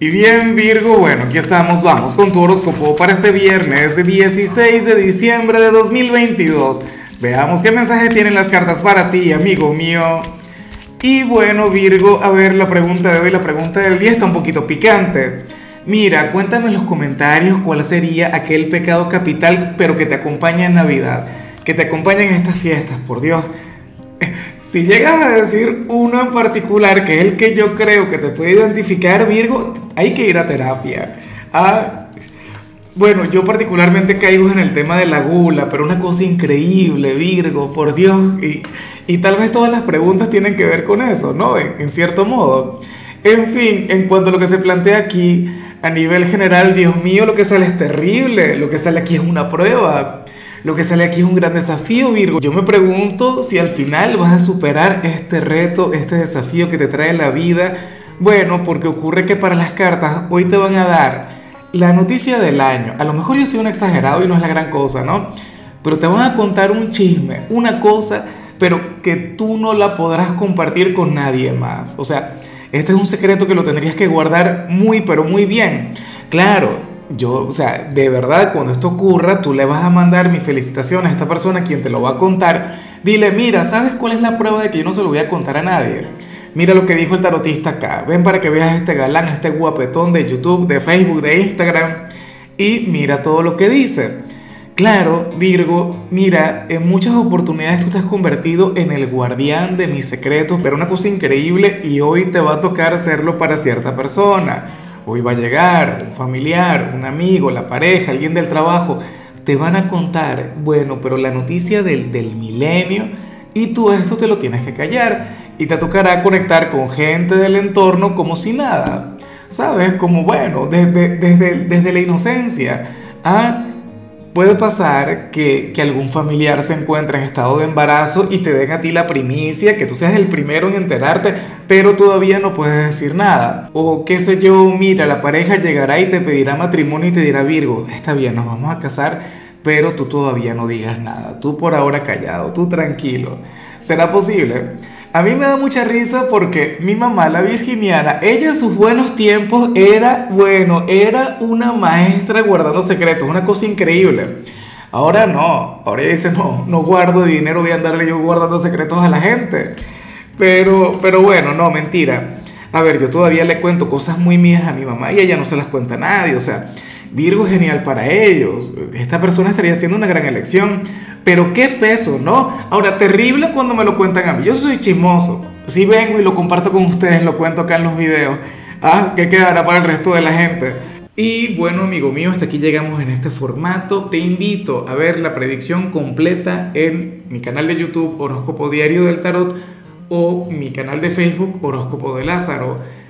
Y bien Virgo, bueno, aquí estamos, vamos con tu horóscopo para este viernes 16 de diciembre de 2022. Veamos qué mensaje tienen las cartas para ti, amigo mío. Y bueno Virgo, a ver la pregunta de hoy, la pregunta del día está un poquito picante. Mira, cuéntame en los comentarios cuál sería aquel pecado capital, pero que te acompaña en Navidad, que te acompaña en estas fiestas, por Dios. Si llegas a decir uno en particular, que es el que yo creo que te puede identificar, Virgo, hay que ir a terapia. Ah, bueno, yo particularmente caigo en el tema de la gula, pero una cosa increíble, Virgo, por Dios. Y, y tal vez todas las preguntas tienen que ver con eso, ¿no? En, en cierto modo. En fin, en cuanto a lo que se plantea aquí, a nivel general, Dios mío, lo que sale es terrible, lo que sale aquí es una prueba. Lo que sale aquí es un gran desafío, Virgo. Yo me pregunto si al final vas a superar este reto, este desafío que te trae la vida. Bueno, porque ocurre que para las cartas hoy te van a dar la noticia del año. A lo mejor yo soy un exagerado y no es la gran cosa, ¿no? Pero te van a contar un chisme, una cosa, pero que tú no la podrás compartir con nadie más. O sea, este es un secreto que lo tendrías que guardar muy, pero muy bien. Claro, yo, o sea, de verdad, cuando esto ocurra, tú le vas a mandar mi felicitación a esta persona, quien te lo va a contar. Dile, mira, ¿sabes cuál es la prueba de que yo no se lo voy a contar a nadie? Mira lo que dijo el tarotista acá. Ven para que veas este galán, este guapetón de YouTube, de Facebook, de Instagram. Y mira todo lo que dice. Claro, Virgo, mira, en muchas oportunidades tú te has convertido en el guardián de mis secretos, pero una cosa increíble y hoy te va a tocar hacerlo para cierta persona Hoy va a llegar un familiar, un amigo, la pareja, alguien del trabajo. Te van a contar, bueno, pero la noticia del, del milenio y tú esto te lo tienes que callar y te tocará conectar con gente del entorno como si nada. ¿Sabes? Como bueno, desde, desde, desde la inocencia. ¿ah? Puede pasar que, que, algún familiar se encuentre en estado de embarazo y te den a ti la primicia, que tú seas el primero en enterarte, pero todavía no puedes decir nada. O qué sé yo, mira, la pareja llegará y te pedirá matrimonio y te dirá, Virgo, está bien, nos vamos a casar, pero tú todavía no digas nada, tú por ahora callado, tú tranquilo. ¿Será posible? A mí me da mucha risa porque mi mamá, la virginiana, ella en sus buenos tiempos era, bueno, era una maestra guardando secretos, una cosa increíble. Ahora no, ahora ella dice, no, no guardo dinero, voy a andarle yo guardando secretos a la gente. Pero, pero bueno, no, mentira. A ver, yo todavía le cuento cosas muy mías a mi mamá y ella no se las cuenta a nadie, o sea, Virgo genial para ellos. Esta persona estaría haciendo una gran elección. Pero qué peso, ¿no? Ahora, terrible cuando me lo cuentan a mí. Yo soy chismoso. Si vengo y lo comparto con ustedes, lo cuento acá en los videos. Ah, ¿qué quedará para el resto de la gente? Y bueno, amigo mío, hasta aquí llegamos en este formato. Te invito a ver la predicción completa en mi canal de YouTube Horóscopo Diario del Tarot o mi canal de Facebook Horóscopo de Lázaro.